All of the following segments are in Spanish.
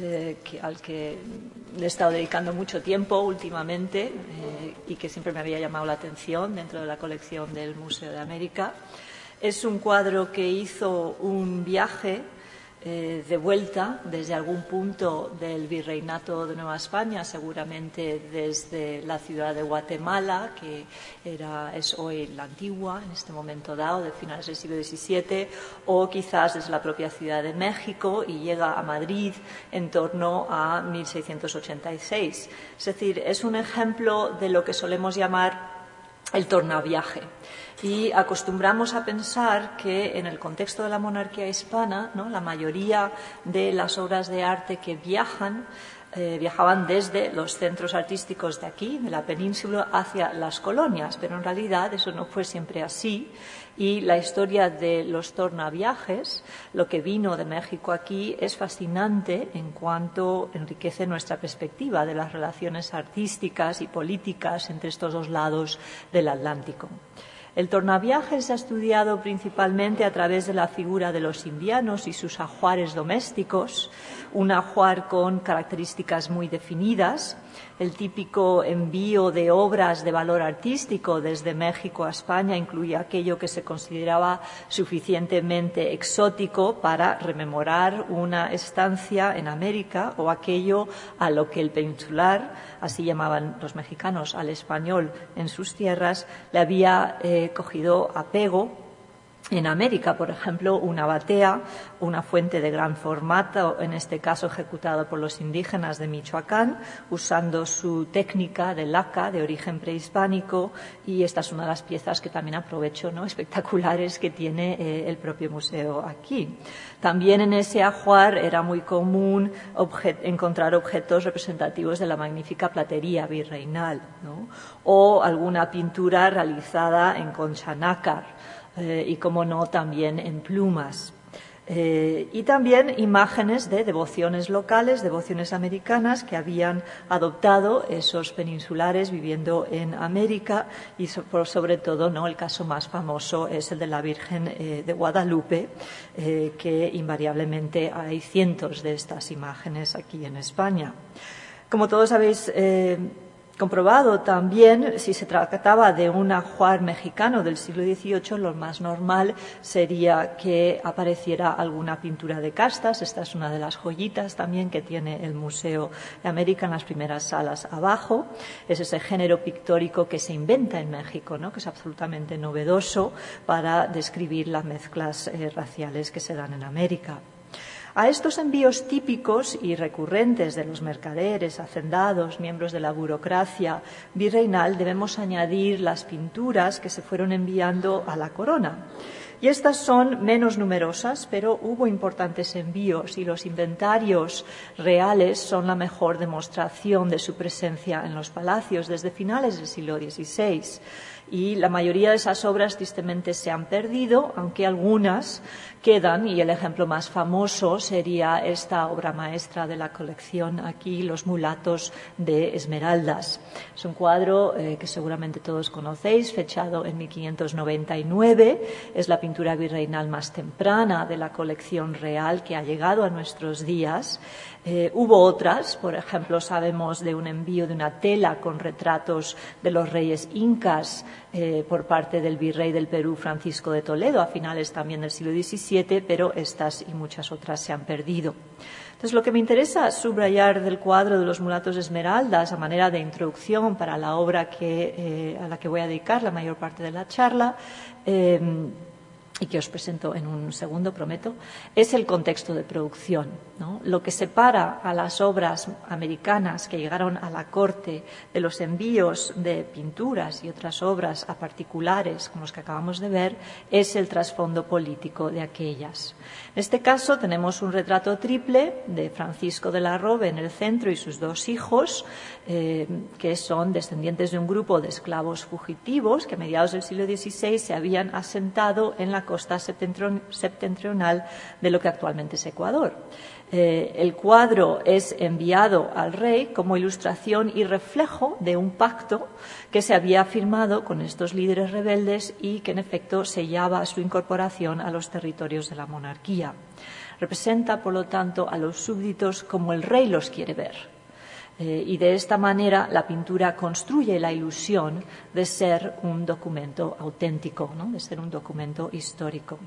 Eh, al que le he estado dedicando mucho tiempo últimamente eh, y que siempre me había llamado la atención dentro de la colección del Museo de América. Es un cuadro que hizo un viaje eh, de vuelta desde algún punto del virreinato de Nueva España, seguramente desde la ciudad de Guatemala, que era, es hoy la antigua en este momento dado, de finales del siglo XVII, o quizás desde la propia ciudad de México y llega a Madrid en torno a 1686. Es decir, es un ejemplo de lo que solemos llamar el tornaviaje. Y acostumbramos a pensar que en el contexto de la monarquía hispana, la mayoría de las obras de arte que viajan eh, viajaban desde los centros artísticos de aquí, de la península, hacia las colonias, pero en realidad eso no fue siempre así. Y la historia de los tornaviajes, lo que vino de México aquí, es fascinante en cuanto enriquece nuestra perspectiva de las relaciones artísticas y políticas entre estos dos lados del Atlántico. El tornaviaje se ha estudiado principalmente a través de la figura de los indianos y sus ajuares domésticos, un ajuar con características muy definidas, el típico envío de obras de valor artístico desde México a España incluía aquello que se consideraba suficientemente exótico para rememorar una estancia en América o aquello a lo que el peninsular, así llamaban los mexicanos al español en sus tierras, le había eh, cogido apego en América, por ejemplo, una batea, una fuente de gran formato, en este caso ejecutada por los indígenas de Michoacán, usando su técnica de laca de origen prehispánico, y esta es una de las piezas que también aprovecho, ¿no? espectaculares que tiene eh, el propio museo aquí. También en ese ajuar era muy común encontrar objetos representativos de la magnífica platería virreinal, o alguna pintura realizada en concha nácar eh, y, como no, también en plumas. Eh, y también imágenes de devociones locales, devociones americanas que habían adoptado esos peninsulares viviendo en América y sobre todo no el caso más famoso es el de la Virgen eh, de Guadalupe que invariablemente hay cientos de estas imágenes aquí en España. Como todos sabéis comprobado también, si se trataba de un ajuar mexicano del siglo XVIII, lo más normal sería que apareciera alguna pintura de castas. Esta es una de las joyitas también que tiene el Museo de América en las primeras salas abajo. Es ese género pictórico que se inventa en México, ¿no? que es absolutamente novedoso para describir las mezclas eh, raciales que se dan en América. A estos envíos típicos y recurrentes de los mercaderes, hacendados, miembros de la burocracia virreinal, debemos añadir las pinturas que se fueron enviando a la corona. Y estas son menos numerosas, pero hubo importantes envíos y los inventarios reales son la mejor demostración de su presencia en los palacios desde finales del siglo XVI y la mayoría de esas obras tristemente se han perdido, aunque algunas quedan y el ejemplo más famoso sería esta obra maestra de la colección aquí, Los mulatos de Esmeraldas. Es un cuadro eh, que seguramente todos conocéis, fechado en 1599. Es la pintura virreinal más temprana de la colección real que ha llegado a nuestros días. Eh, hubo otras, por ejemplo, sabemos de un envío de una tela con retratos de los reyes incas eh, por parte del virrey del Perú, Francisco de Toledo, a finales también del siglo XVII, pero estas y muchas otras se han perdido. Entonces, lo que me interesa subrayar del cuadro de los mulatos esmeraldas a manera de introducción para la obra que, eh, a la que voy a dedicar la mayor parte de la charla, y que os presento en un segundo, prometo, es el contexto de producción. Lo que separa a las obras americanas que llegaron a la corte de los envíos de pinturas y otras obras a particulares, como los que acabamos de ver, es el trasfondo político de aquellas. En este caso tenemos un retrato triple de Francisco de la Robe en el centro y sus dos hijos, eh, que son descendientes de un grupo de esclavos fugitivos que a mediados del siglo XVI se habían asentado en la costa septentrional de lo que actualmente es Ecuador. Eh, el cuadro es enviado al rey como ilustración y reflejo de un pacto que se había firmado con estos líderes rebeldes y que en efecto sellaba su incorporación a los territorios de la monarquía. Representa, por lo tanto, a los súbditos como el rey los quiere ver eh, y de esta manera la pintura construye la ilusión de ser un documento auténtico, de ser un documento histórico.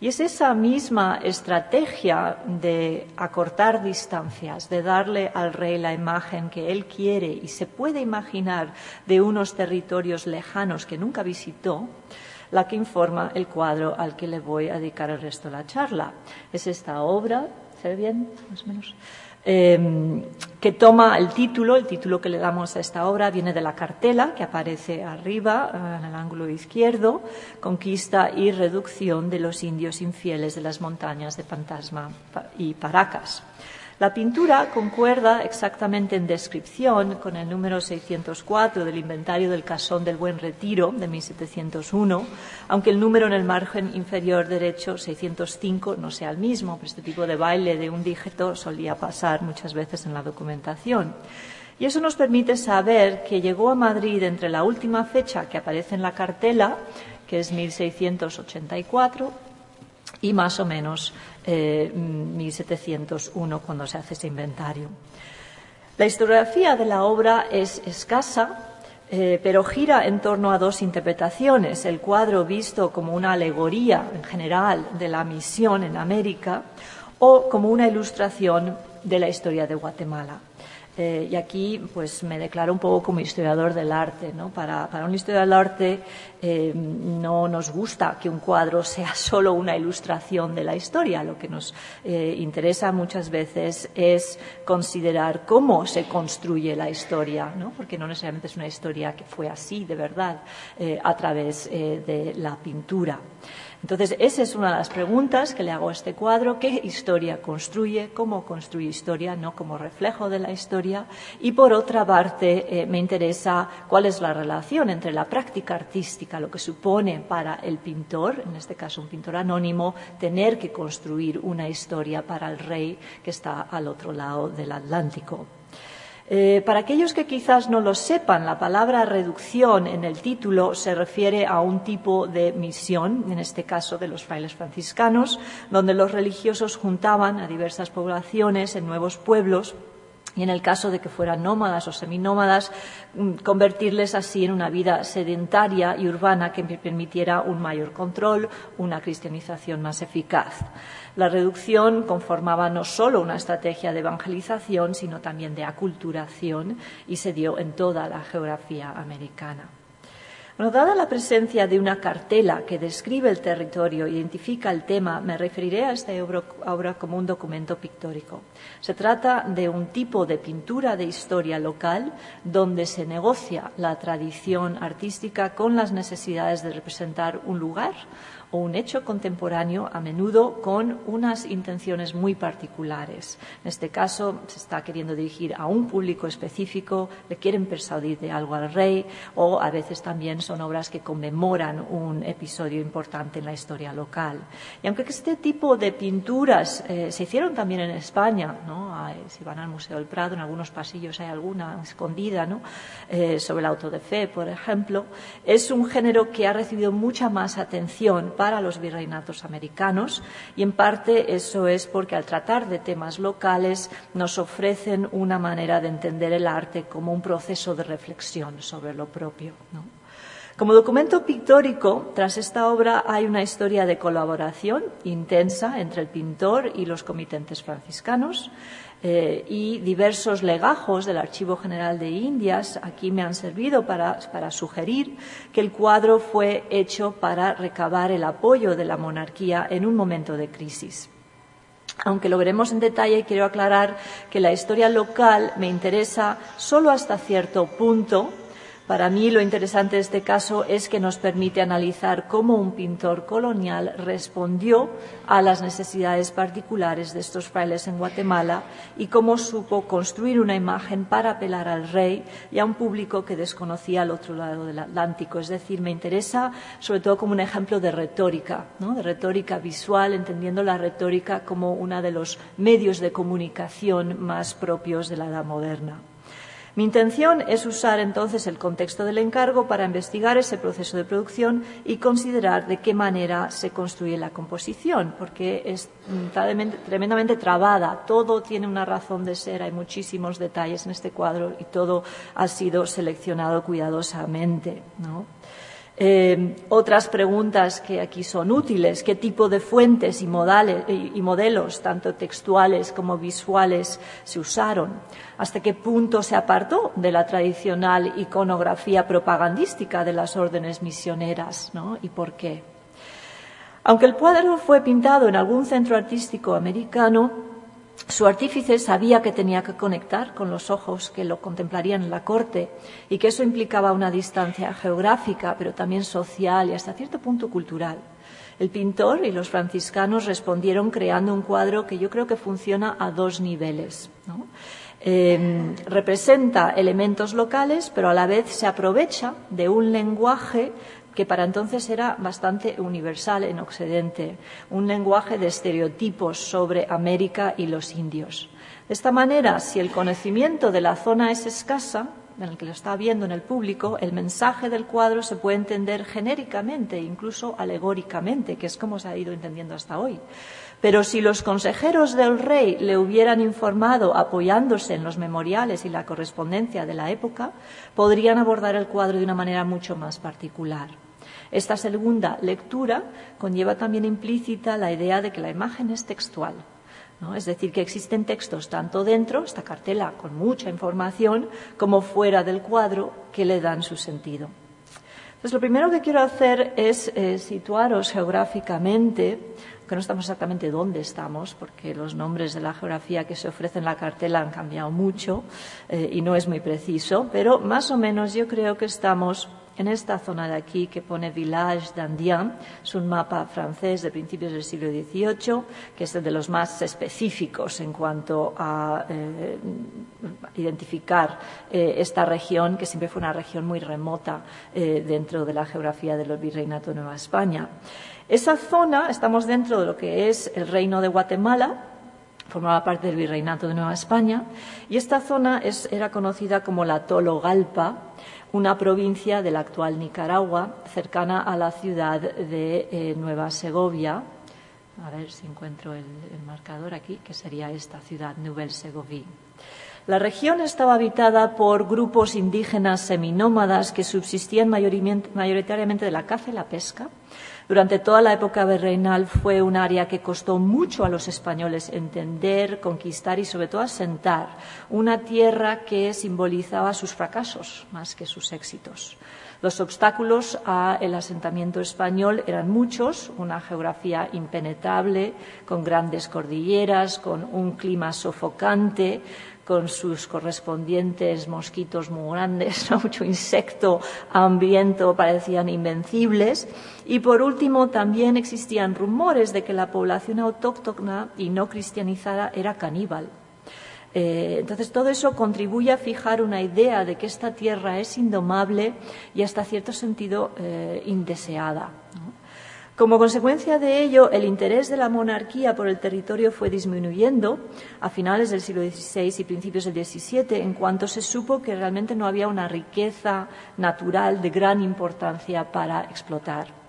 Y es esa misma estrategia de acortar distancias, de darle al rey la imagen que él quiere y se puede imaginar de unos territorios lejanos que nunca visitó, la que informa el cuadro al que le voy a dedicar el resto de la charla. Es esta obra, ¿se bien? Más o menos. Em, que toma el título, el título que le damos a esta obra viene de la cartela que aparece arriba eh, en el ángulo izquierdo, Conquista y reducción de los indios infieles de las montañas de Fantasma y Paracas. La pintura concuerda exactamente en descripción con el número 604 del inventario del Casón del Buen Retiro de 1701, aunque el número en el margen inferior derecho 605 no sea el mismo, pero este tipo de baile de un dígito solía pasar muchas veces en la documentación. Y eso nos permite saber que llegó a Madrid entre la última fecha que aparece en la cartela, que es 1684, y más o menos 1701 eh, cuando se hace ese inventario. La historiografía de la obra es escasa, eh, pero gira en torno a dos interpretaciones. El cuadro visto como una alegoría en general de la misión en América o como una ilustración de la historia de Guatemala. Eh, y aquí pues me declaro un poco como historiador del arte. ¿no? Para, un historiador del arte eh, no nos gusta que un cuadro sea solo una ilustración de la historia. Lo que nos eh, interesa muchas veces es considerar cómo se construye la historia, ¿no? porque no necesariamente es una historia que fue así de verdad a través de la pintura. Entonces, esa es una de las preguntas que le hago a este cuadro. ¿Qué historia construye? ¿Cómo construye historia? No como reflejo de la historia. Y por otra parte, eh, me interesa cuál es la relación entre la práctica artística, lo que supone para el pintor, en este caso un pintor anónimo, tener que construir una historia para el rey que está al otro lado del Atlántico. Eh, para aquellos que quizás no lo sepan, la palabra reducción en el título se refiere a un tipo de misión, en este caso de los frailes franciscanos, donde los religiosos juntaban a diversas poblaciones en nuevos pueblos y en el caso de que fueran nómadas o seminómadas, mm, convertirles así en una vida sedentaria y urbana que permitiera un mayor control, una cristianización más eficaz. La reducción conformaba no solo una estrategia de evangelización, sino también de aculturación y se dio en toda la geografía americana. Bueno, dada la presencia de una cartela que describe el territorio e identifica el tema, me referiré a esta obra como un documento pictórico. Se trata de un tipo de pintura de historia local donde se negocia la tradición artística con las necesidades de representar un lugar, o un hecho contemporáneo a menudo con unas intenciones muy particulares. En este caso se está queriendo dirigir a un público específico, le quieren persuadir de algo al rey o a veces también son obras que conmemoran un episodio importante en la historia local. Y aunque este tipo de pinturas eh, se hicieron también en España, ¿no? Si van al Museo del Prado, en algunos pasillos hay alguna escondida ¿no? Eh, sobre el auto de fe, por ejemplo, es un género que ha recibido mucha más atención para los virreinatos americanos y en parte eso es porque al tratar de temas locales nos ofrecen una manera de entender el arte como un proceso de reflexión sobre lo propio. Como documento pictórico, tras esta obra hay una historia de colaboración intensa entre el pintor y los comitentes franciscanos eh, y diversos legajos del Archivo General de Indias aquí me han servido para, para sugerir que el cuadro fue hecho para recabar el apoyo de la monarquía en un momento de crisis. Aunque lo veremos en detalle, quiero aclarar que la historia local me interesa solo hasta cierto punto para mí lo interesante de este caso es que nos permite analizar cómo un pintor colonial respondió a las necesidades particulares de estos frailes en Guatemala y cómo supo construir una imagen para apelar al rey y a un público que desconocía al otro lado del Atlántico. Es decir, me interesa sobre todo como un ejemplo de retórica, de retórica visual, entendiendo la retórica como uno de los medios de comunicación más propios de la edad moderna. Mi intención es usar entonces el contexto del encargo para investigar ese proceso de producción y considerar de qué manera se construye la composición, porque es tremendamente trabada, todo tiene una razón de ser, hay muchísimos detalles en este cuadro y todo ha sido seleccionado cuidadosamente. Eh, otras preguntas que aquí son útiles, qué tipo de fuentes y, y, modelos, tanto textuales como visuales, se usaron, hasta qué punto se apartó de la tradicional iconografía propagandística de las órdenes misioneras ¿no? y por qué. Aunque el cuadro fue pintado en algún centro artístico americano, su artífice sabía que tenía que conectar con los ojos que lo contemplarían en la corte y que eso implicaba una distancia geográfica, pero también social y hasta cierto punto cultural. El pintor y los franciscanos respondieron creando un cuadro que yo creo que funciona a dos niveles. Em, representa elementos locales, pero a la vez se aprovecha de un lenguaje que para entonces era bastante universal en Occidente, un lenguaje de estereotipos sobre América y los indios. De esta manera, si el conocimiento de la zona es escasa, en el que lo está viendo en el público, el mensaje del cuadro se puede entender genéricamente, incluso alegóricamente, que es como se ha ido entendiendo hasta hoy. Pero si los consejeros del rey le hubieran informado apoyándose en los memoriales y la correspondencia de la época, podrían abordar el cuadro de una manera mucho más particular. Esta segunda lectura conlleva también implícita la idea de que la imagen es textual. Es decir, que existen textos tanto dentro, esta cartela con mucha información, como fuera del cuadro que le dan su sentido. Entonces, lo primero que quiero hacer es eh, situaros geográficamente, que no estamos exactamente dónde estamos, porque los nombres de la geografía que se ofrece en la cartela han cambiado mucho eh, y no es muy preciso, pero más o menos yo creo que estamos en esta zona de aquí que pone Village d'Andian, es un mapa francés de principios del siglo XVIII, que es de los más específicos en cuanto a eh, identificar eh, esta región, que siempre fue una región muy remota eh, dentro de la geografía del virreinato de Nueva España. Esa zona, estamos dentro de lo que es el reino de Guatemala, formaba parte del virreinato de Nueva España, y esta zona era conocida como la Tologalpa, una provincia de la actual Nicaragua, cercana a la ciudad de eh, Nueva Segovia. A ver si encuentro el, marcador aquí, que sería esta ciudad, Nouvelle Segovie. La región estaba habitada por grupos indígenas seminómadas que subsistían mayoritariamente de la caza y la pesca durante toda la época virreinal fue un área que costó mucho a los españoles entender, conquistar y sobre todo asentar, una tierra que simbolizaba sus fracasos más que sus éxitos. Los obstáculos al asentamiento español eran muchos, una geografía impenetrable, con grandes cordilleras, con un clima sofocante, con sus correspondientes mosquitos muy grandes, mucho insecto, hambriento, parecían invencibles. Y por último, también existían rumores de que la población autóctona y no cristianizada era caníbal. Eh, entonces, todo eso contribuye a fijar una idea de que esta tierra es indomable y hasta cierto sentido eh, indeseada. Como consecuencia de ello, el interés de la monarquía por el territorio fue disminuyendo a finales del siglo XVI y principios del XVII, en cuanto se supo que realmente no había una riqueza natural de gran importancia para explotar.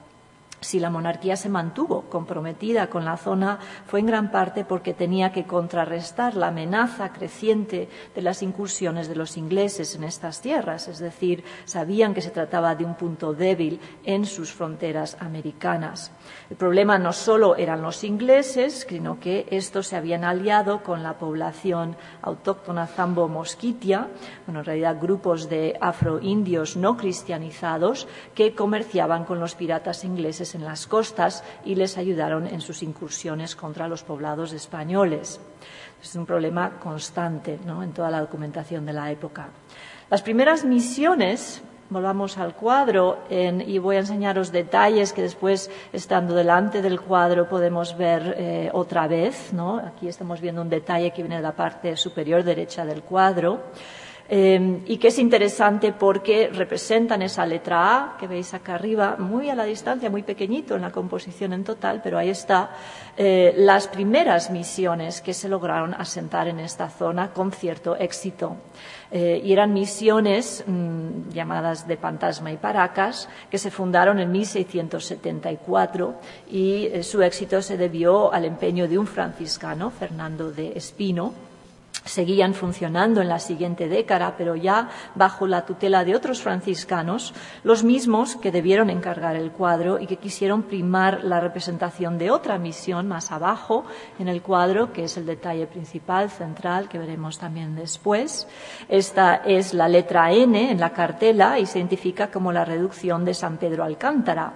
Si la monarquía se mantuvo comprometida con la zona fue en gran parte porque tenía que contrarrestar la amenaza creciente de las incursiones de los ingleses en estas tierras, es decir, sabían que se trataba de un punto débil en sus fronteras americanas. El problema no solo eran los ingleses, sino que estos se habían aliado con la población autóctona zambo-mosquitia, bueno, en realidad grupos de afroindios no cristianizados que comerciaban con los piratas ingleses en las costas y les ayudaron en sus incursiones contra los poblados españoles. Es un problema constante en toda la documentación de la época. Las primeras misiones volvamos al cuadro y voy a enseñaros detalles que después, estando delante del cuadro, podemos ver eh, otra vez. Aquí estamos viendo un detalle que viene de la parte superior derecha del cuadro. Em, y que es interesante porque representan esa letra A que veis acá arriba, muy a la distancia, muy pequeñito en la composición en total, pero ahí está eh, las primeras misiones que se lograron asentar en esta zona con cierto éxito. Eh, y eran misiones mm, llamadas de Fantasma y Paracas, que se fundaron en 1674 y eh, su éxito se debió al empeño de un franciscano, Fernando de Espino, seguían funcionando en la siguiente década, pero ya bajo la tutela de otros franciscanos, los mismos que debieron encargar el cuadro y que quisieron primar la representación de otra misión más abajo en el cuadro, que es el detalle principal, central, que veremos también después. Esta es la letra N en la cartela y se identifica como la reducción de San Pedro Alcántara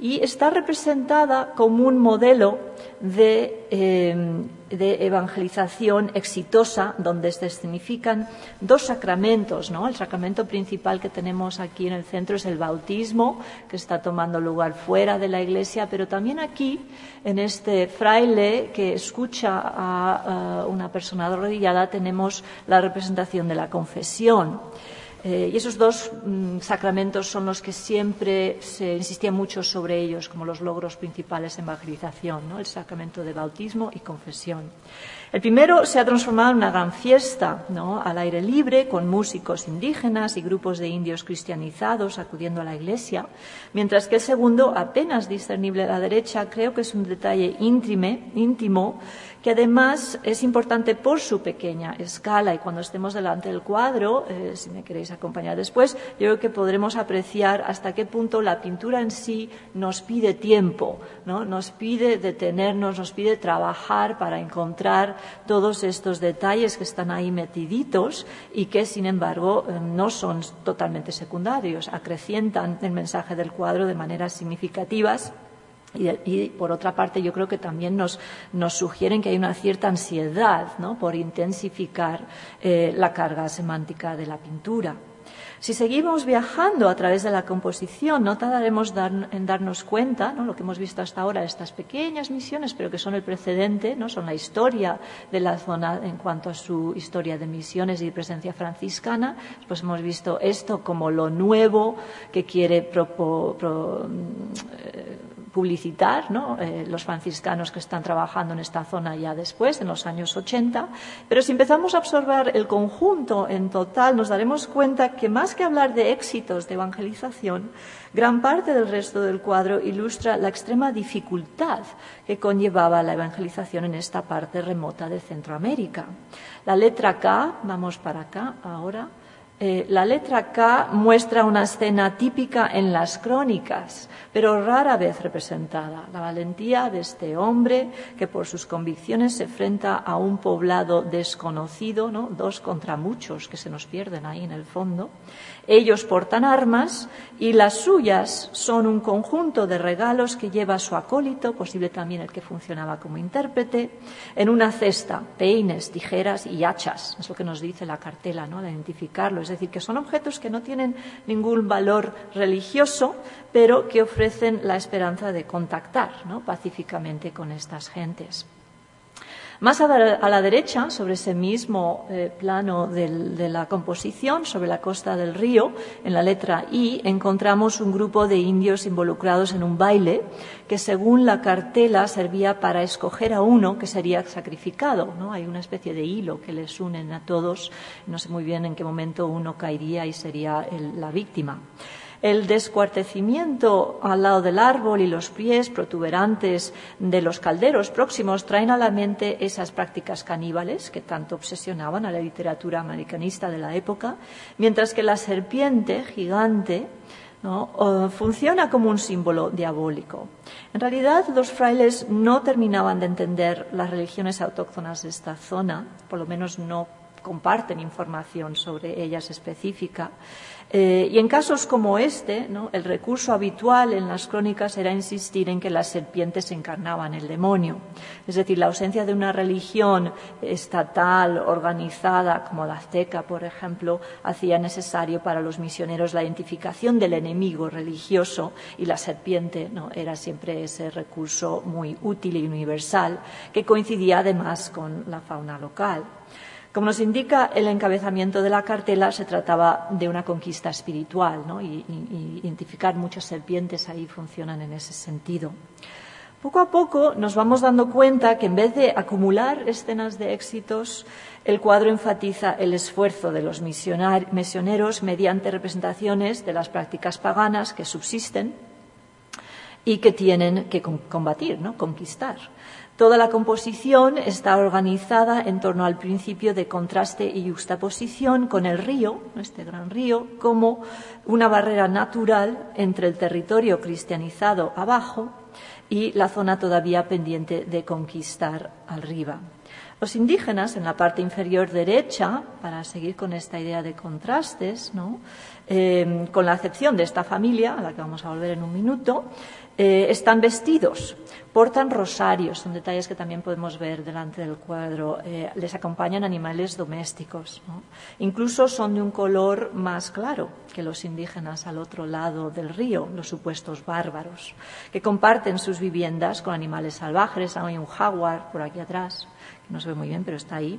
y está representada como un modelo de, eh, evangelización exitosa donde se significan dos sacramentos. ¿no? El sacramento principal que tenemos aquí en el centro es el bautismo, que está tomando lugar fuera de la iglesia, pero también aquí, en este fraile que escucha a, a una persona arrodillada, tenemos la representación de la confesión. Eh, y esos dos mm, sacramentos son los que siempre se insistía mucho sobre ellos como los logros principales en evangelización, el sacramento de bautismo y confesión. El primero se ha transformado en una gran fiesta, ¿no? al aire libre, con músicos indígenas y grupos de indios cristianizados acudiendo a la iglesia, mientras que el segundo, apenas discernible a la derecha, creo que es un detalle íntimo que además es importante por su pequeña escala y cuando estemos delante del cuadro, eh, si me queréis acompañar después, yo creo que podremos apreciar hasta qué punto la pintura en sí nos pide tiempo, ¿no? nos pide detenernos, nos pide trabajar para encontrar todos estos detalles que están ahí metiditos y que, sin embargo, eh, no son totalmente secundarios, acrecientan el mensaje del cuadro de maneras significativas y, por otra parte, yo creo que también nos, sugieren que hay una cierta ansiedad por intensificar eh, la carga semántica de la pintura. Si seguimos viajando a través de la composición, no tardaremos en darnos cuenta, ¿no? lo que hemos visto hasta ahora, estas pequeñas misiones, pero que son el precedente, ¿no? son la historia de la zona en cuanto a su historia de misiones y presencia franciscana. Pues hemos visto esto como lo nuevo que quiere pro, eh, publicitar eh, los franciscanos que están trabajando en esta zona ya después, en los años 80. Pero si empezamos a observar el conjunto en total, nos daremos cuenta que más que hablar de éxitos de evangelización, gran parte del resto del cuadro ilustra la extrema dificultad que conllevaba la evangelización en esta parte remota de Centroamérica. La letra K, vamos para acá ahora, eh, la letra K muestra una escena típica en las crónicas, pero rara vez representada. La valentía de este hombre que por sus convicciones se enfrenta a un poblado desconocido, ¿no? dos contra muchos que se nos pierden ahí en el fondo, ellos portan armas y las suyas son un conjunto de regalos que lleva su acólito, posible también el que funcionaba como intérprete, en una cesta, peines, tijeras y hachas. Es lo que nos dice la cartela, ¿no? De identificarlo. Es decir, que son objetos que no tienen ningún valor religioso, pero que ofrecen la esperanza de contactar pacíficamente con estas gentes. Más a la, derecha, sobre ese mismo eh, plano de la composición, sobre la costa del río, en la letra I, encontramos un grupo de indios involucrados en un baile que, según la cartela, servía para escoger a uno que sería sacrificado. ¿no? Hay una especie de hilo que les unen a todos. No sé muy bien en qué momento uno caería y sería la víctima. El descuartecimiento al lado del árbol y los pies protuberantes de los calderos próximos traen a la mente esas prácticas caníbales que tanto obsesionaban a la literatura americanista de la época, mientras que la serpiente gigante funciona como un símbolo diabólico. En realidad, los frailes no terminaban de entender las religiones autóctonas de esta zona, por lo menos no comparten información sobre ellas específica. Eh, y en casos como este, el recurso habitual en las crónicas era insistir en que las serpientes encarnaban el demonio. Es decir, la ausencia de una religión estatal, organizada, como la azteca, por ejemplo, hacía necesario para los misioneros la identificación del enemigo religioso y la serpiente ¿no? era siempre ese recurso muy útil y universal que coincidía además con la fauna local. Como nos indica el encabezamiento de la cartela, se trataba de una conquista espiritual, ¿no? y, identificar muchas serpientes ahí funcionan en ese sentido. Poco a poco nos vamos dando cuenta que en vez de acumular escenas de éxitos, el cuadro enfatiza el esfuerzo de los misioneros mediante representaciones de las prácticas paganas que subsisten y que tienen que combatir, ¿no? conquistar. Toda la composición está organizada en torno al principio de contraste y juxtaposición con el río, este gran río, como una barrera natural entre el territorio cristianizado abajo y la zona todavía pendiente de conquistar arriba. Los indígenas, en la parte inferior derecha, para seguir con esta idea de contrastes, eh, con la excepción de esta familia, a la que vamos a volver en un minuto, eh, están vestidos, portan rosarios, son detalles que también podemos ver delante del cuadro. Eh, les acompañan animales domésticos. Incluso son de un color más claro que los indígenas al otro lado del río, los supuestos bárbaros, que comparten sus viviendas con animales salvajes. Hay un jaguar por aquí atrás, que no se ve muy bien, pero está ahí.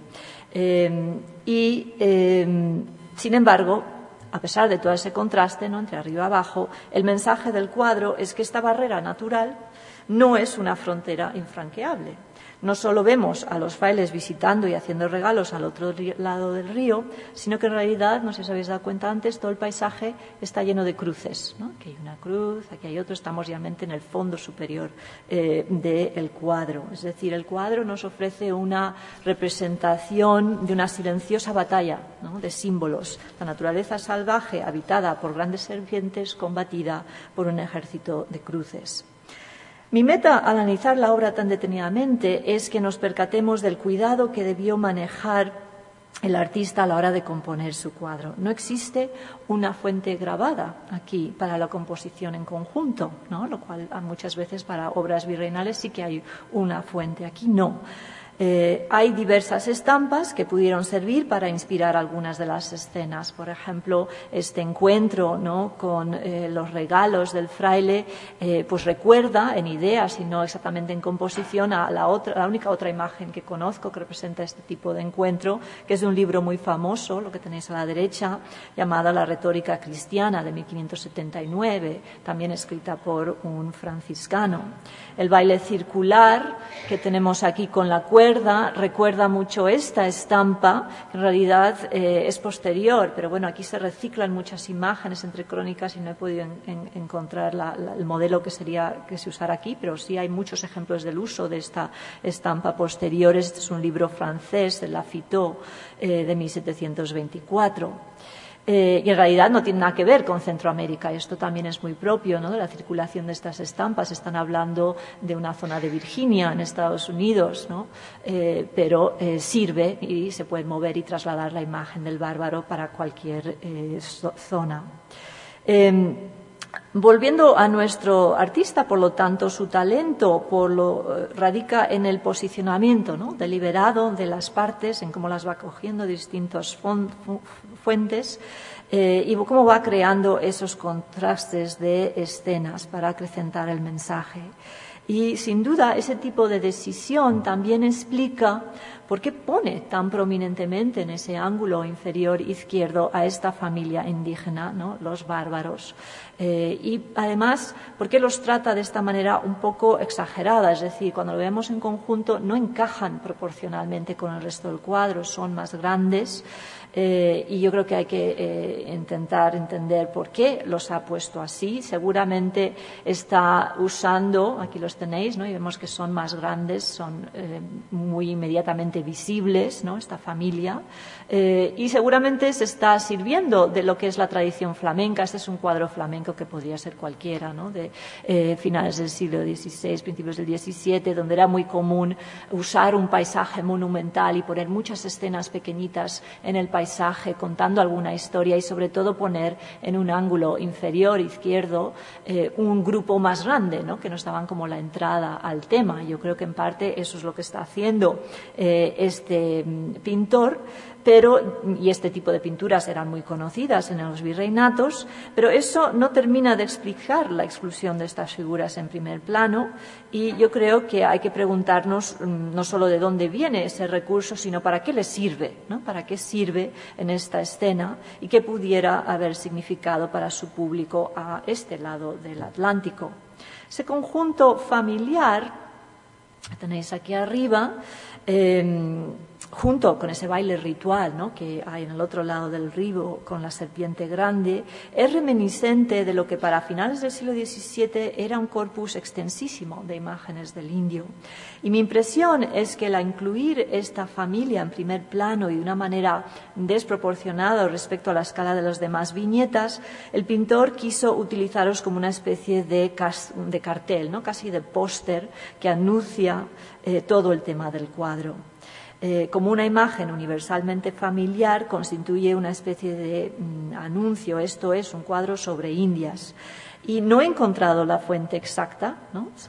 Eh, y, sin embargo, a pesar de todo ese contraste ¿no? entre arriba y abajo, el mensaje del cuadro es que esta barrera natural no es una frontera infranqueable. No solo vemos a los frailes visitando y haciendo regalos al otro lado del río, sino que en realidad, no sé si os habéis dado cuenta antes, todo el paisaje está lleno de cruces. Aquí hay una cruz, aquí hay otro, estamos realmente en el fondo superior eh, del cuadro. Es decir, el cuadro nos ofrece una representación de una silenciosa batalla de símbolos. La naturaleza salvaje, habitada por grandes serpientes, combatida por un ejército de cruces. Mi meta al analizar la obra tan detenidamente es que nos percatemos del cuidado que debió manejar el artista a la hora de componer su cuadro. No existe una fuente grabada aquí para la composición en conjunto, ¿no? lo cual muchas veces para obras virreinales sí que hay una fuente. Aquí no. Eh, hay diversas estampas que pudieron servir para inspirar algunas de las escenas. Por ejemplo, este encuentro con eh, los regalos del fraile, eh, pues recuerda en ideas y no exactamente en composición a la, otra, la única otra imagen que conozco que representa este tipo de encuentro, que es de un libro muy famoso, lo que tenéis a la derecha, llamada La retórica cristiana de 1579, también escrita por un franciscano. El baile circular que tenemos aquí con la cuerda recuerda mucho esta estampa, que en realidad eh, es posterior, pero bueno, aquí se reciclan muchas imágenes entre crónicas y no he podido encontrar el modelo que sería que se usara aquí, pero sí hay muchos ejemplos del uso de esta estampa posterior. Este es un libro francés de Lafitau eh, de 1724. Eh, y en realidad no tiene nada que ver con Centroamérica. Esto también es muy propio ¿no? de la circulación de estas estampas. Están hablando de una zona de Virginia, en Estados Unidos, ¿no? Eh, pero eh, sirve y se puede mover y trasladar la imagen del bárbaro para cualquier zona. Volviendo a nuestro artista, por lo tanto, su talento lo, radica en el posicionamiento ¿no? deliberado de las partes, en cómo las va cogiendo distintas fuentes eh, y cómo va creando esos contrastes de escenas para acrecentar el mensaje. Y sin duda ese tipo de decisión también explica por qué pone tan prominentemente en ese ángulo inferior izquierdo a esta familia indígena, los bárbaros. Eh, y además, por qué los trata de esta manera un poco exagerada, es decir, cuando lo vemos en conjunto no encajan proporcionalmente con el resto del cuadro, son más grandes. Eh, y yo creo que hay que eh, intentar entender por qué los ha puesto así. Seguramente está usando, aquí los tenéis, y vemos que son más grandes, son eh, muy inmediatamente visibles, esta familia, y seguramente se está sirviendo de lo que es la tradición flamenca. Este es un cuadro flamenco que podría ser cualquiera, ¿no? de finales del siglo XVI, principios del XVII, donde era muy común usar un paisaje monumental y poner muchas escenas pequeñitas en el paisaje contando alguna historia y sobre todo poner en un ángulo inferior izquierdo eh, un grupo más grande, que nos daban como la entrada al tema. Yo creo que en parte eso es lo que está haciendo este mm, pintor pero, y este tipo de pinturas eran muy conocidas en los virreinatos, pero eso no termina de explicar la exclusión de estas figuras en primer plano y yo creo que hay que preguntarnos mm, no solo de dónde viene ese recurso, sino para qué le sirve, ¿no? para qué sirve en esta escena y qué pudiera haber significado para su público a este lado del Atlántico. Ese conjunto familiar, tenéis aquí arriba, em, junto con ese baile ritual ¿no? que hay en el otro lado del río con la serpiente grande, es reminiscente de lo que para finales del siglo XVII era un corpus extensísimo de imágenes del indio. Y mi impresión es que al incluir esta familia en primer plano y de una manera desproporcionada respecto a la escala de las demás viñetas, el pintor quiso utilizarlos como una especie de, de cartel, ¿no? casi de póster que anuncia eh, todo el tema del cuadro. Eh, como una imagen universalmente familiar, constituye una especie de mm, anuncio. Esto es un cuadro sobre Indias. Y no he encontrado la fuente exacta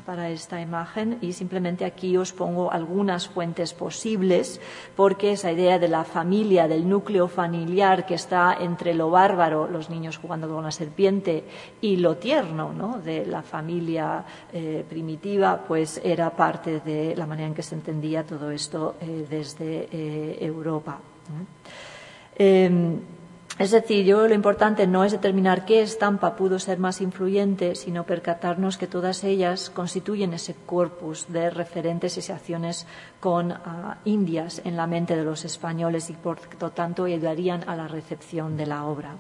para esta imagen y simplemente aquí os pongo algunas fuentes posibles porque esa idea de la familia, del núcleo familiar que está entre lo bárbaro, los niños jugando con la serpiente, y lo tierno ¿no? de la familia eh, primitiva, pues era parte de la manera en que se entendía todo esto eh, desde eh, Europa. Es decir, yo lo importante no es determinar qué estampa pudo ser más influyente, sino percatarnos que todas ellas constituyen ese corpus de referentes y acciones con ah, indias en la mente de los españoles y, por lo tanto, ayudarían a la recepción de la obra.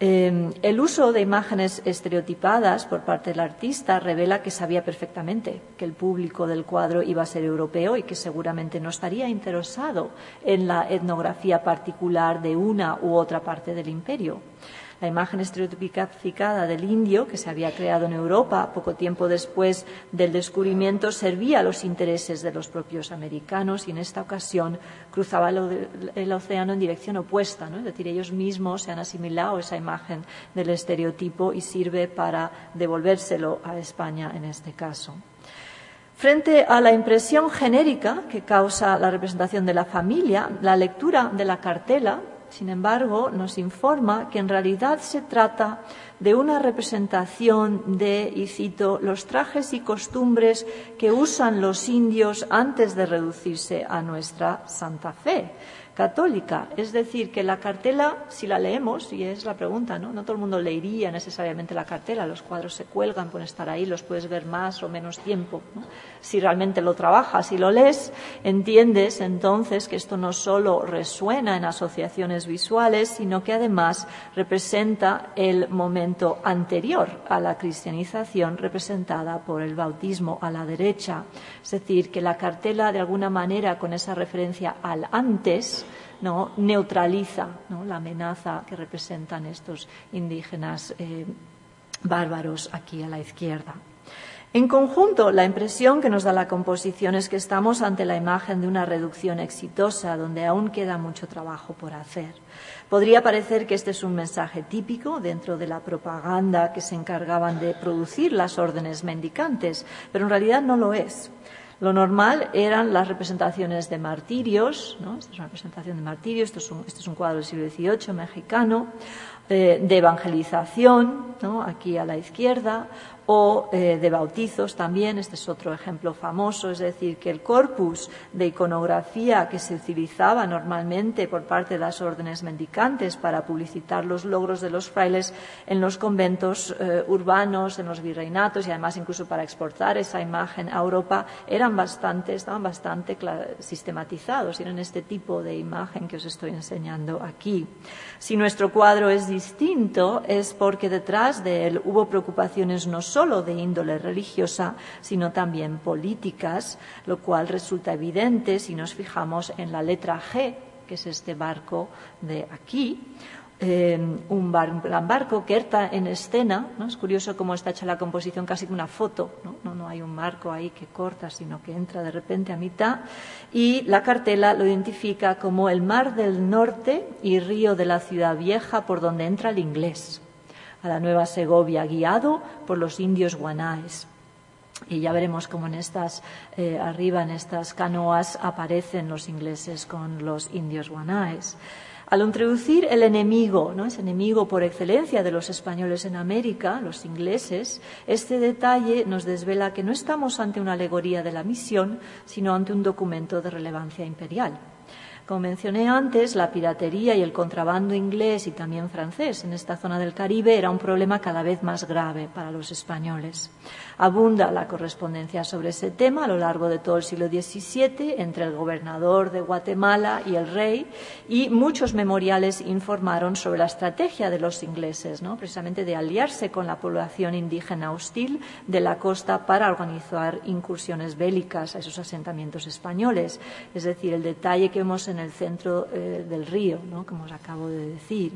Em, el uso de imágenes estereotipadas por parte del artista revela que sabía perfectamente que el público del cuadro iba a ser europeo y que seguramente no estaría interesado en la etnografía particular de una u otra parte del imperio. La imagen estereotipificada del indio, que se había creado en Europa poco tiempo después del descubrimiento, servía a los intereses de los propios americanos y en esta ocasión cruzaba el, océano en dirección opuesta. ¿no? Es decir, ellos mismos se han asimilado esa imagen del estereotipo y sirve para devolvérselo a España en este caso. Frente a la impresión genérica que causa la representación de la familia, la lectura de la cartela sin embargo, nos informa que en realidad se trata de una representación de, y cito, los trajes y costumbres que usan los indios antes de reducirse a nuestra Santa Fe católica. Es decir, que la cartela, si la leemos, y es la pregunta, ¿no? No todo el mundo leería necesariamente la cartela, los cuadros se cuelgan, pueden estar ahí, los puedes ver más o menos tiempo. Si realmente lo trabajas y lo lees, entiendes entonces que esto no solo resuena en asociaciones visuales, sino que además representa el momento anterior a la cristianización representada por el bautismo a la derecha. Es decir, que la cartela de alguna manera con esa referencia al antes, ¿no? neutraliza la amenaza que representan estos indígenas eh, bárbaros aquí a la izquierda. En conjunto, la impresión que nos da la composición es que estamos ante la imagen de una reducción exitosa, donde aún queda mucho trabajo por hacer. Podría parecer que este es un mensaje típico dentro de la propaganda que se encargaban de producir las órdenes mendicantes, pero en realidad no lo es. Lo normal eran las representaciones de martirios, ¿no? esta es una representación de martirios, esto es un, este es un cuadro del siglo XVIII mexicano, eh, de evangelización, aquí a la izquierda, o eh, de bautizos también. Este es otro ejemplo famoso, es decir, que el corpus de iconografía que se utilizaba normalmente por parte de las órdenes mendicantes para publicitar los logros de los frailes en los conventos eh, urbanos, en los virreinatos y además incluso para exportar esa imagen a Europa, bastante, estaban bastante sistematizados. Eran este tipo de imagen que os estoy enseñando aquí. Si nuestro cuadro es distinto, es porque detrás de él hubo preocupaciones no solo de índole religiosa, sino también políticas, lo cual resulta evidente si nos fijamos en la letra G, que es este barco de aquí, eh, un gran barco que está en escena. ¿no? Es curioso cómo está hecha la composición, casi una foto. ¿no? ¿no? ¿no? hay un marco ahí que corta, sino que entra de repente a mitad. Y la cartela lo identifica como el mar del norte y río de la ciudad vieja por donde entra el inglés a la Nueva Segovia, guiado por los indios guanáes. Y ya veremos cómo en estas, eh, arriba en estas canoas aparecen los ingleses con los indios guanáes. Al introducir el enemigo, ¿no? es enemigo por excelencia de los españoles en América, los ingleses, este detalle nos desvela que no estamos ante una alegoría de la misión, sino ante un documento de relevancia imperial. Como mencioné antes, la piratería y el contrabando inglés y también francés en esta zona del Caribe era un problema cada vez más grave para los españoles. Abunda la correspondencia sobre ese tema a lo largo de todo el siglo XVII entre el gobernador de Guatemala y el rey y muchos memoriales informaron sobre la estrategia de los ingleses, ¿no? precisamente de aliarse con la población indígena hostil de la costa para organizar incursiones bélicas a esos asentamientos españoles. Es decir, el detalle que vemos en el centro eh, del río, ¿no? como os acabo de decir.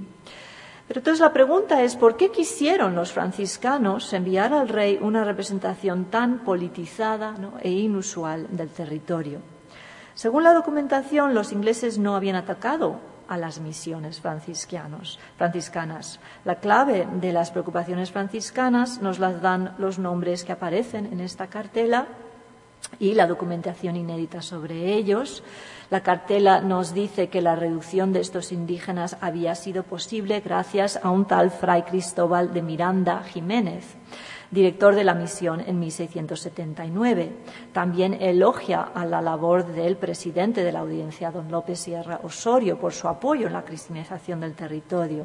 Pero entonces la pregunta es, ¿por qué quisieron los franciscanos enviar al rey una representación tan politizada e inusual del territorio? Según la documentación, los ingleses no habían atacado a las misiones franciscanas. La clave de las preocupaciones franciscanas nos las dan los nombres que aparecen en esta cartela y la documentación inédita sobre ellos. La cartela nos dice que la reducción de estos indígenas había sido posible gracias a un tal fray Cristóbal de Miranda Jiménez director de la misión en 1679. También elogia a la labor del presidente de la audiencia, don López Sierra Osorio, por su apoyo en la cristianización del territorio.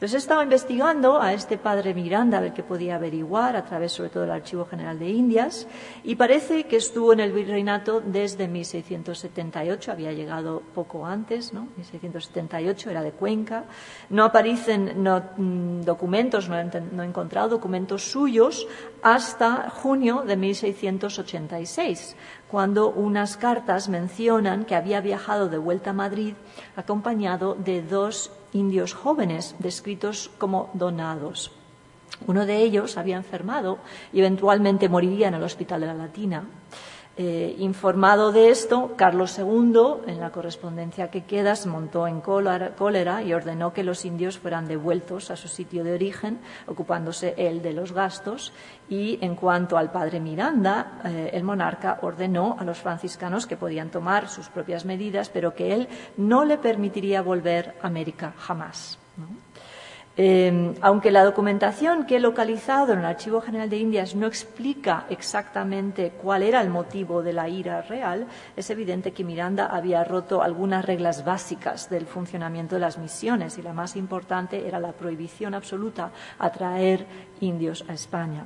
Entonces estaba investigando a este padre Miranda a ver qué podía averiguar a través sobre todo del Archivo General de Indias y parece que estuvo en el virreinato desde 1678, había llegado poco antes, ¿no? 1678, era de Cuenca. No aparecen mm, documentos, no he encontrado documentos suyos hasta junio de 1686, cuando unas cartas mencionan que había viajado de vuelta a Madrid acompañado de dos indios jóvenes descritos como donados. Uno de ellos había enfermado y eventualmente moriría en el Hospital de la Latina. Eh, informado de esto, Carlos II, en la correspondencia que queda, se montó en cólera y ordenó que los indios fueran devueltos a su sitio de origen, ocupándose él de los gastos. Y en cuanto al padre Miranda, eh, el monarca ordenó a los franciscanos que podían tomar sus propias medidas, pero que él no le permitiría volver a América jamás. Em, aunque la documentación que he localizado en el Archivo General de Indias no explica exactamente cuál era el motivo de la ira real, es evidente que Miranda había roto algunas reglas básicas del funcionamiento de las misiones y la más importante era la prohibición absoluta a traer indios a España.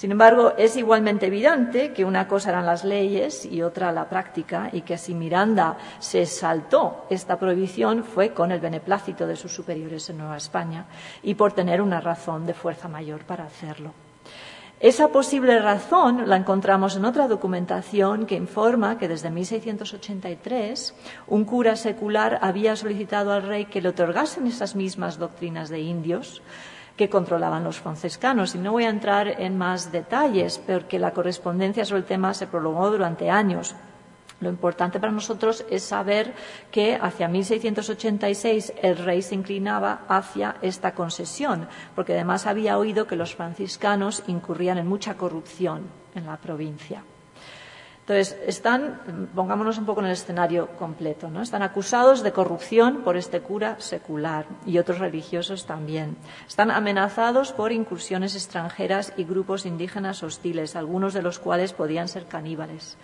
Sin embargo, es igualmente evidente que una cosa eran las leyes y otra la práctica, y que si Miranda se saltó esta prohibición fue con el beneplácito de sus superiores en Nueva España y por tener una razón de fuerza mayor para hacerlo. Esa posible razón la encontramos en otra documentación que informa que desde 1683 un cura secular había solicitado al rey que le otorgasen esas mismas doctrinas de indios que controlaban los franciscanos. Y no voy a entrar en más detalles, porque la correspondencia sobre el tema se prolongó durante años. Lo importante para nosotros es saber que hacia 1686 el rey se inclinaba hacia esta concesión, porque además había oído que los franciscanos incurrían en mucha corrupción en la provincia. Entonces, están, pongámonos un poco en el escenario completo, ¿no? Están acusados de corrupción por este cura secular y otros religiosos también. Están amenazados por incursiones extranjeras y grupos indígenas hostiles, algunos de los cuales podían ser caníbales.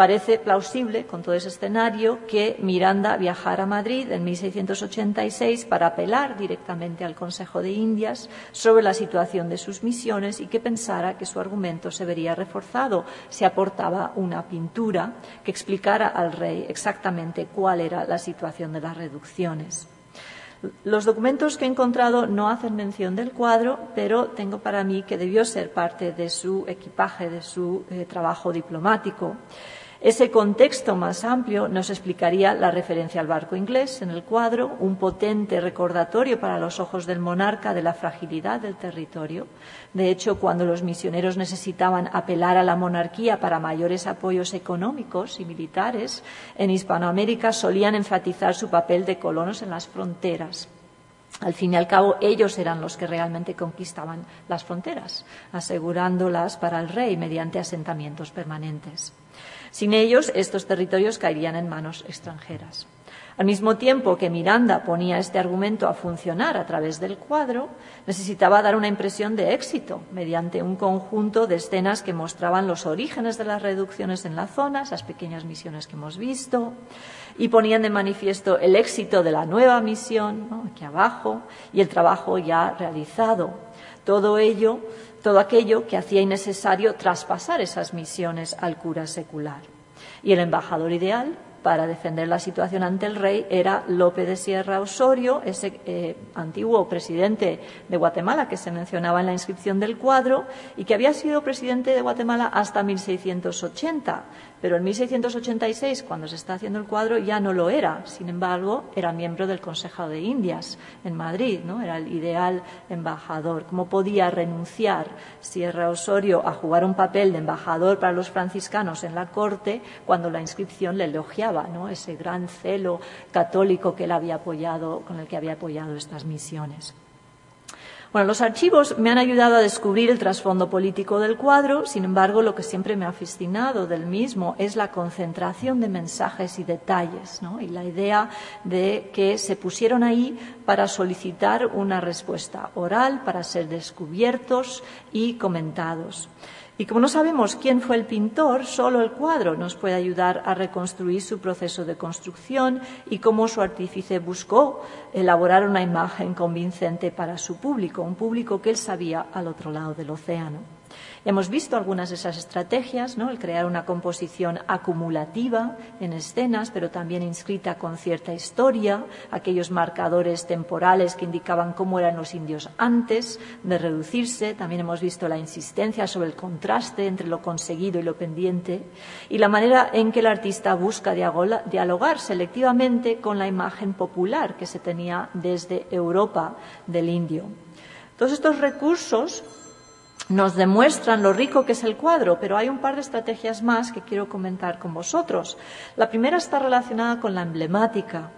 Parece plausible, con todo ese escenario, que Miranda viajara a Madrid en 1686 para apelar directamente al Consejo de Indias sobre la situación de sus misiones y que pensara que su argumento se vería reforzado si aportaba una pintura que explicara al rey exactamente cuál era la situación de las reducciones. Los documentos que he encontrado no hacen mención del cuadro, pero tengo para mí que debió ser parte de su equipaje, de su eh, trabajo diplomático. Ese contexto más amplio nos explicaría la referencia al barco inglés en el cuadro, un potente recordatorio para los ojos del monarca de la fragilidad del territorio. De hecho, cuando los misioneros necesitaban apelar a la monarquía para mayores apoyos económicos y militares, en Hispanoamérica solían enfatizar su papel de colonos en las fronteras. Al fin y al cabo, ellos eran los que realmente conquistaban las fronteras, asegurándolas para el rey mediante asentamientos permanentes. Sin ellos, estos territorios caerían en manos extranjeras. Al mismo tiempo que Miranda ponía este argumento a funcionar a través del cuadro, necesitaba dar una impresión de éxito mediante un conjunto de escenas que mostraban los orígenes de las reducciones en la zona, esas pequeñas misiones que hemos visto, y ponían de manifiesto el éxito de la nueva misión, aquí abajo, y el trabajo ya realizado. Todo ello todo aquello que hacía innecesario traspasar esas misiones al cura secular. Y el embajador ideal para defender la situación ante el rey era Lope de Sierra Osorio, ese eh, antiguo presidente de Guatemala que se mencionaba en la inscripción del cuadro y que había sido presidente de Guatemala hasta 1680. Pero en 1686, cuando se está haciendo el cuadro, ya no lo era. Sin embargo, era miembro del Consejo de Indias en Madrid, ¿no? Era el ideal embajador. ¿Cómo podía renunciar Sierra Osorio a jugar un papel de embajador para los franciscanos en la corte cuando la inscripción le elogiaba, ¿no? Ese gran celo católico que él había apoyado, con el que había apoyado estas misiones. Bueno, los archivos me han ayudado a descubrir el trasfondo político del cuadro, sin embargo, lo que siempre me ha fascinado del mismo es la concentración de mensajes y detalles, ¿no? y la idea de que se pusieron ahí para solicitar una respuesta oral, para ser descubiertos y comentados. Y como no sabemos quién fue el pintor, solo el cuadro nos puede ayudar a reconstruir su proceso de construcción y cómo su artífice buscó elaborar una imagen convincente para su público, un público que él sabía al otro lado del océano. Hemos visto algunas de esas estrategias, ¿no? el crear una composición acumulativa en escenas, pero también inscrita con cierta historia, aquellos marcadores temporales que indicaban cómo eran los indios antes de reducirse. También hemos visto la insistencia sobre el contraste entre lo conseguido y lo pendiente, y la manera en que el artista busca dialogar selectivamente con la imagen popular que se tenía desde Europa del indio. Todos estos recursos nos demuestran lo rico que es el cuadro, pero hay un par de estrategias más que quiero comentar con vosotros. La primera está relacionada con la emblemática.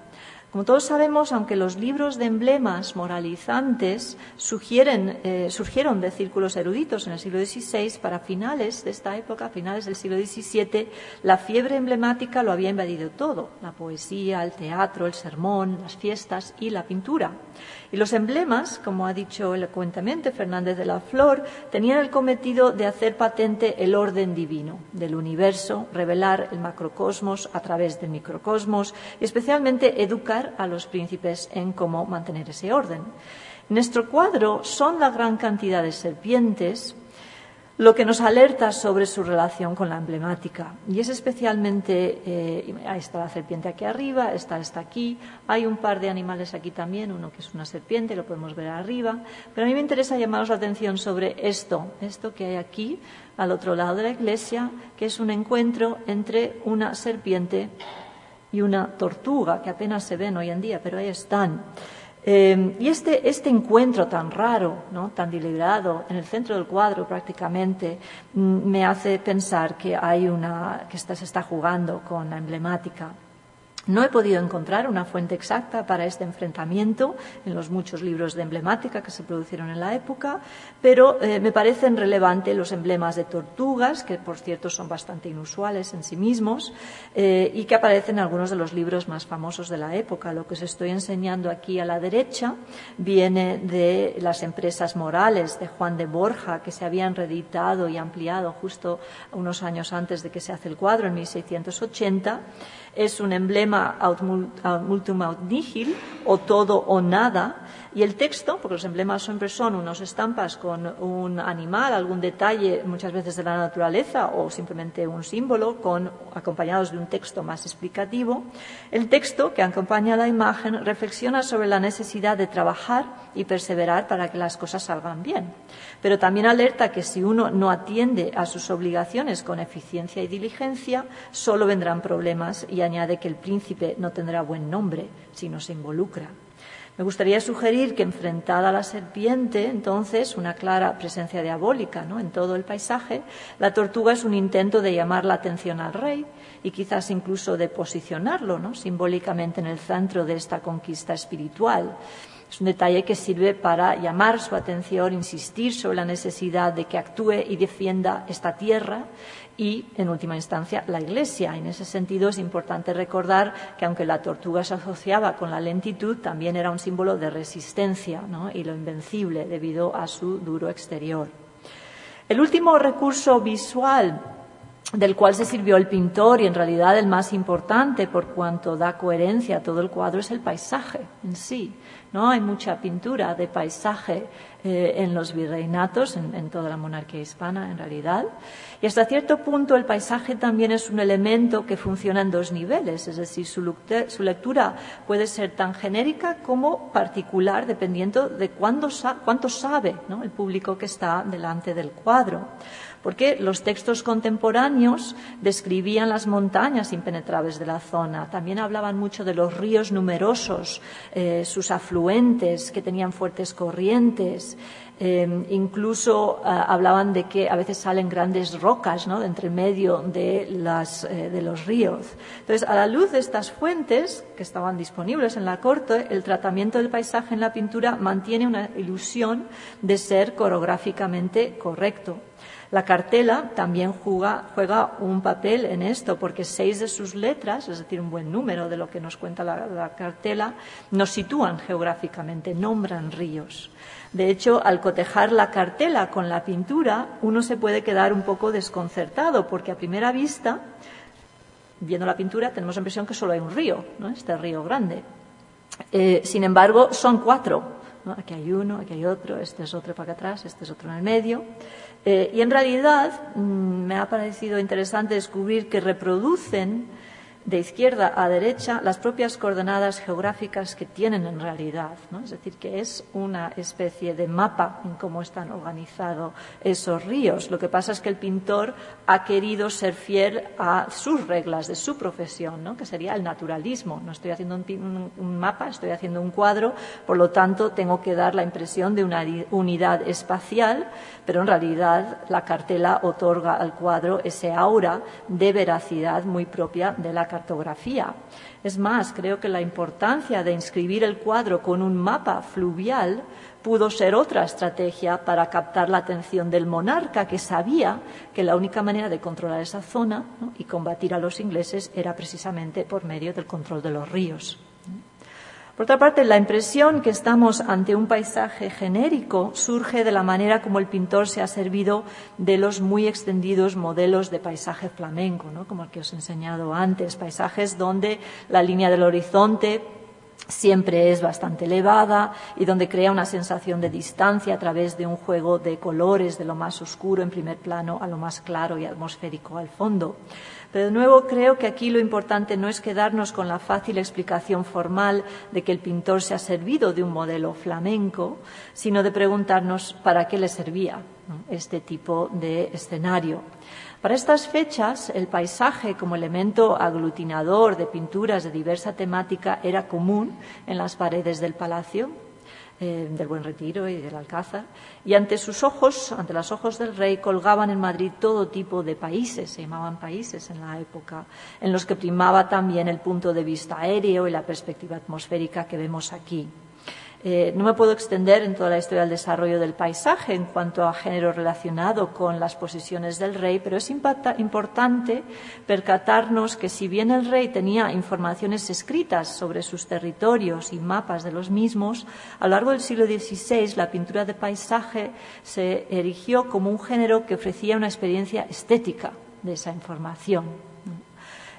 Como todos sabemos, aunque los libros de emblemas moralizantes eh, surgieron de círculos eruditos en el siglo XVI, para finales de esta época, finales del siglo XVII, la fiebre emblemática lo había invadido todo, la poesía, el teatro, el sermón, las fiestas y la pintura. Y los emblemas, como ha dicho elocuentemente Fernández de la Flor, tenían el cometido de hacer patente el orden divino del universo, revelar el macrocosmos a través del microcosmos y especialmente educar a los príncipes en cómo mantener ese orden. En nuestro cuadro son la gran cantidad de serpientes, lo que nos alerta sobre su relación con la emblemática. Y es especialmente, eh, ahí está la serpiente aquí arriba, está esta aquí, hay un par de animales aquí también, uno que es una serpiente, lo podemos ver arriba, pero a mí me interesa llamaros la atención sobre esto, esto que hay aquí, al otro lado de la iglesia, que es un encuentro entre una serpiente y una tortuga, que apenas se ven hoy en día, pero ahí están. Eh, y este, este, encuentro tan raro, ¿no? tan deliberado, en el centro del cuadro prácticamente, mm, me hace pensar que hay una, que se está jugando con la emblemática. No he podido encontrar una fuente exacta para este enfrentamiento en los muchos libros de emblemática que se produjeron en la época, pero eh, me parecen relevantes los emblemas de tortugas, que por cierto son bastante inusuales en sí mismos, eh, y que aparecen en algunos de los libros más famosos de la época. Lo que os estoy enseñando aquí a la derecha viene de las empresas morales de Juan de Borja, que se habían reeditado y ampliado justo unos años antes de que se hace el cuadro, en 1680 es un emblema aut multum nihil, o todo o nada, y el texto, porque los emblemas siempre son unas estampas con un animal, algún detalle, muchas veces de la naturaleza, o simplemente un símbolo, acompañados de un texto más explicativo, el texto que acompaña a la imagen reflexiona sobre la necesidad de trabajar y perseverar para que las cosas salgan bien. Pero también alerta que si uno no atiende a sus obligaciones con eficiencia y diligencia, solo vendrán problemas y añade que el príncipe no tendrá buen nombre si no se involucra. Me gustaría sugerir que enfrentada a la serpiente, entonces, una clara presencia diabólica ¿no? en todo el paisaje, la tortuga es un intento de llamar la atención al rey y quizás incluso de posicionarlo ¿no? simbólicamente en el centro de esta conquista espiritual. Es un detalle que sirve para llamar su atención, insistir sobre la necesidad de que actúe y defienda esta tierra y, en última instancia, la Iglesia. En ese sentido, es importante recordar que, aunque la tortuga se asociaba con la lentitud, también era un símbolo de resistencia y lo invencible debido a su duro exterior. El último recurso visual del cual se sirvió el pintor y en realidad el más importante por cuanto da coherencia a todo el cuadro es el paisaje en sí. ¿no? Hay mucha pintura de paisaje eh, en los virreinatos, en, toda la monarquía hispana en realidad. Y hasta cierto punto el paisaje también es un elemento que funciona en dos niveles, es decir, su, lectura puede ser tan genérica como particular dependiendo de cuánto sabe el público que está delante del cuadro porque los textos contemporáneos describían las montañas impenetrables de la zona, también hablaban mucho de los ríos numerosos, eh, sus afluentes que tenían fuertes corrientes, eh, incluso eh, hablaban de que a veces salen grandes rocas ¿no? de entre medio de, de, los ríos. Entonces, a la luz de estas fuentes que estaban disponibles en la corte, el tratamiento del paisaje en la pintura mantiene una ilusión de ser coreográficamente correcto. La cartela también juega, un papel en esto, porque seis de sus letras, es decir, un buen número de lo que nos cuenta la, cartela, nos sitúan geográficamente, nombran ríos. De hecho, al cotejar la cartela con la pintura, uno se puede quedar un poco desconcertado, porque a primera vista, viendo la pintura, tenemos la impresión que solo hay un río, ¿no? este río grande. Eh, sin embargo, son cuatro. Aquí hay uno, aquí hay otro, este es otro para atrás, este es otro en el medio. Eh, y en realidad mm, me ha parecido interesante descubrir que reproducen de izquierda a derecha las propias coordenadas geográficas que tienen en realidad. ¿no? Es decir, que es una especie de mapa en cómo están organizados esos ríos. Lo que pasa es que el pintor ha querido ser fiel a sus reglas de su profesión, ¿no? que sería el naturalismo. No estoy haciendo un, mapa, estoy haciendo un cuadro, por lo tanto tengo que dar la impresión de una unidad espacial, pero en realidad la cartela otorga al cuadro ese aura de veracidad muy propia de la cartografía. Es más, creo que la importancia de inscribir el cuadro con un mapa fluvial pudo ser otra estrategia para captar la atención del monarca, que sabía que la única manera de controlar esa zona y combatir a los ingleses era precisamente por medio del control de los ríos. Por otra parte, la impresión que estamos ante un paisaje genérico surge de la manera como el pintor se ha servido de los muy extendidos modelos de paisaje flamenco, como el que os he enseñado antes, paisajes donde la línea del horizonte siempre es bastante elevada y donde crea una sensación de distancia a través de un juego de colores de lo más oscuro en primer plano a lo más claro y atmosférico al fondo. Pero de nuevo creo que aquí lo importante no es quedarnos con la fácil explicación formal de que el pintor se ha servido de un modelo flamenco, sino de preguntarnos para qué le servía este tipo de escenario. Para estas fechas, el paisaje como elemento aglutinador de pinturas de diversa temática era común en las paredes del palacio eh, del Buen Retiro y del Alcázar, y ante sus ojos, ante los ojos del rey, colgaban en Madrid todo tipo de países, se llamaban países en la época, en los que primaba también el punto de vista aéreo y la perspectiva atmosférica que vemos aquí. Eh, no me puedo extender en toda la historia del desarrollo del paisaje en cuanto a género relacionado con las posesiones del rey, pero es importante percatarnos que si bien el rey tenía informaciones escritas sobre sus territorios y mapas de los mismos, a lo largo del siglo XVI la pintura de paisaje se erigió como un género que ofrecía una experiencia estética de esa información.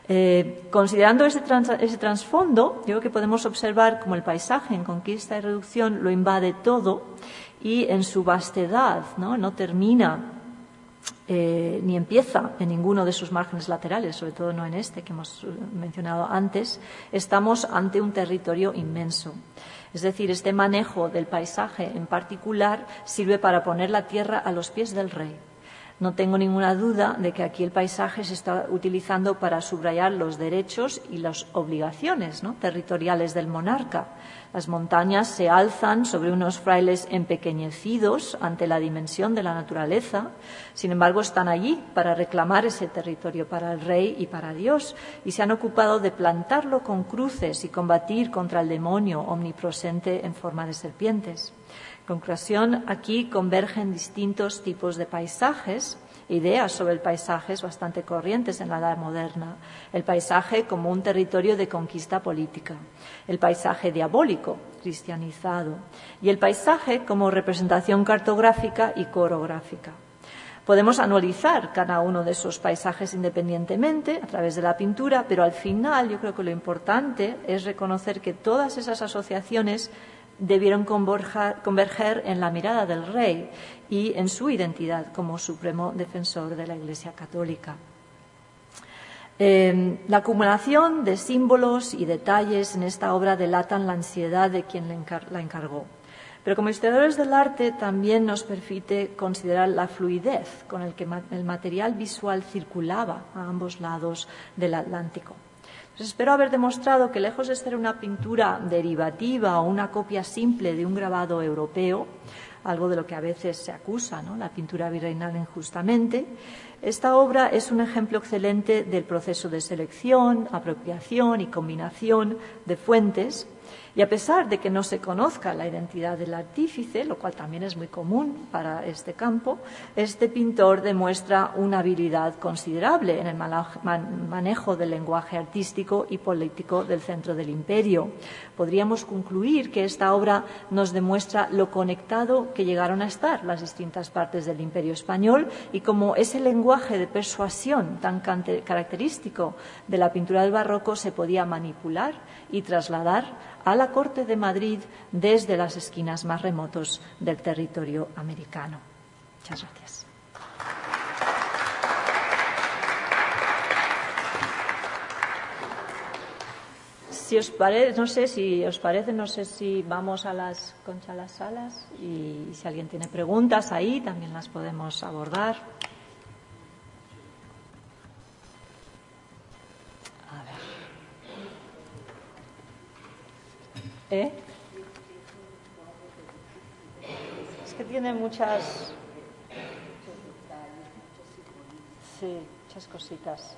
Eh, considerando ese, trasfondo, yo creo que podemos observar como el paisaje en conquista y reducción lo invade todo y en su vastedad no, termina eh, ni empieza en ninguno de sus márgenes laterales, sobre todo no en este que hemos mencionado antes, estamos ante un territorio inmenso. Es decir, este manejo del paisaje en particular sirve para poner la tierra a los pies del rey no tengo ninguna duda de que aquí el paisaje se está utilizando para subrayar los derechos y las obligaciones territoriales del monarca. Las montañas se alzan sobre unos frailes empequeñecidos ante la dimensión de la naturaleza, sin embargo están allí para reclamar ese territorio para el rey y para Dios, y se han ocupado de plantarlo con cruces y combatir contra el demonio omnipresente en forma de serpientes conclusión, aquí convergen distintos tipos de paisajes, ideas sobre el paisaje bastante corrientes en la edad moderna. El paisaje como un territorio de conquista política, el paisaje diabólico, cristianizado, y el paisaje como representación cartográfica y coreográfica. Podemos analizar cada uno de esos paisajes independientemente a través de la pintura, pero al final yo creo que lo importante es reconocer que todas esas asociaciones debieron converger en la mirada del rey y en su identidad como supremo defensor de la Iglesia Católica. Em, la acumulación de símbolos y detalles en esta obra delatan la ansiedad de quien la encargó. Pero como historiadores del arte también nos permite considerar la fluidez con el que el material visual circulaba a ambos lados del Atlántico. Pues espero haber demostrado que lejos de ser una pintura derivativa o una copia simple de un grabado europeo, algo de lo que a veces se acusa la pintura virreinal injustamente, esta obra es un ejemplo excelente del proceso de selección, apropiación y combinación de fuentes y a pesar de que no se conozca la identidad del artífice, lo cual también es muy común para este campo, este pintor demuestra una habilidad considerable en el manejo del lenguaje artístico y político del centro del imperio. Podríamos concluir que esta obra nos demuestra lo conectado que llegaron a estar las distintas partes del imperio español y cómo ese lenguaje de persuasión tan característico de la pintura del barroco se podía manipular y trasladar a la Corte de Madrid desde las esquinas más remotos del territorio americano. Muchas gracias. Si os parece, no sé si os parece, no sé si vamos a las concha las salas y si alguien tiene preguntas ahí también las podemos abordar. ¿Eh? Es que tiene muchas. Sí, muchas cositas.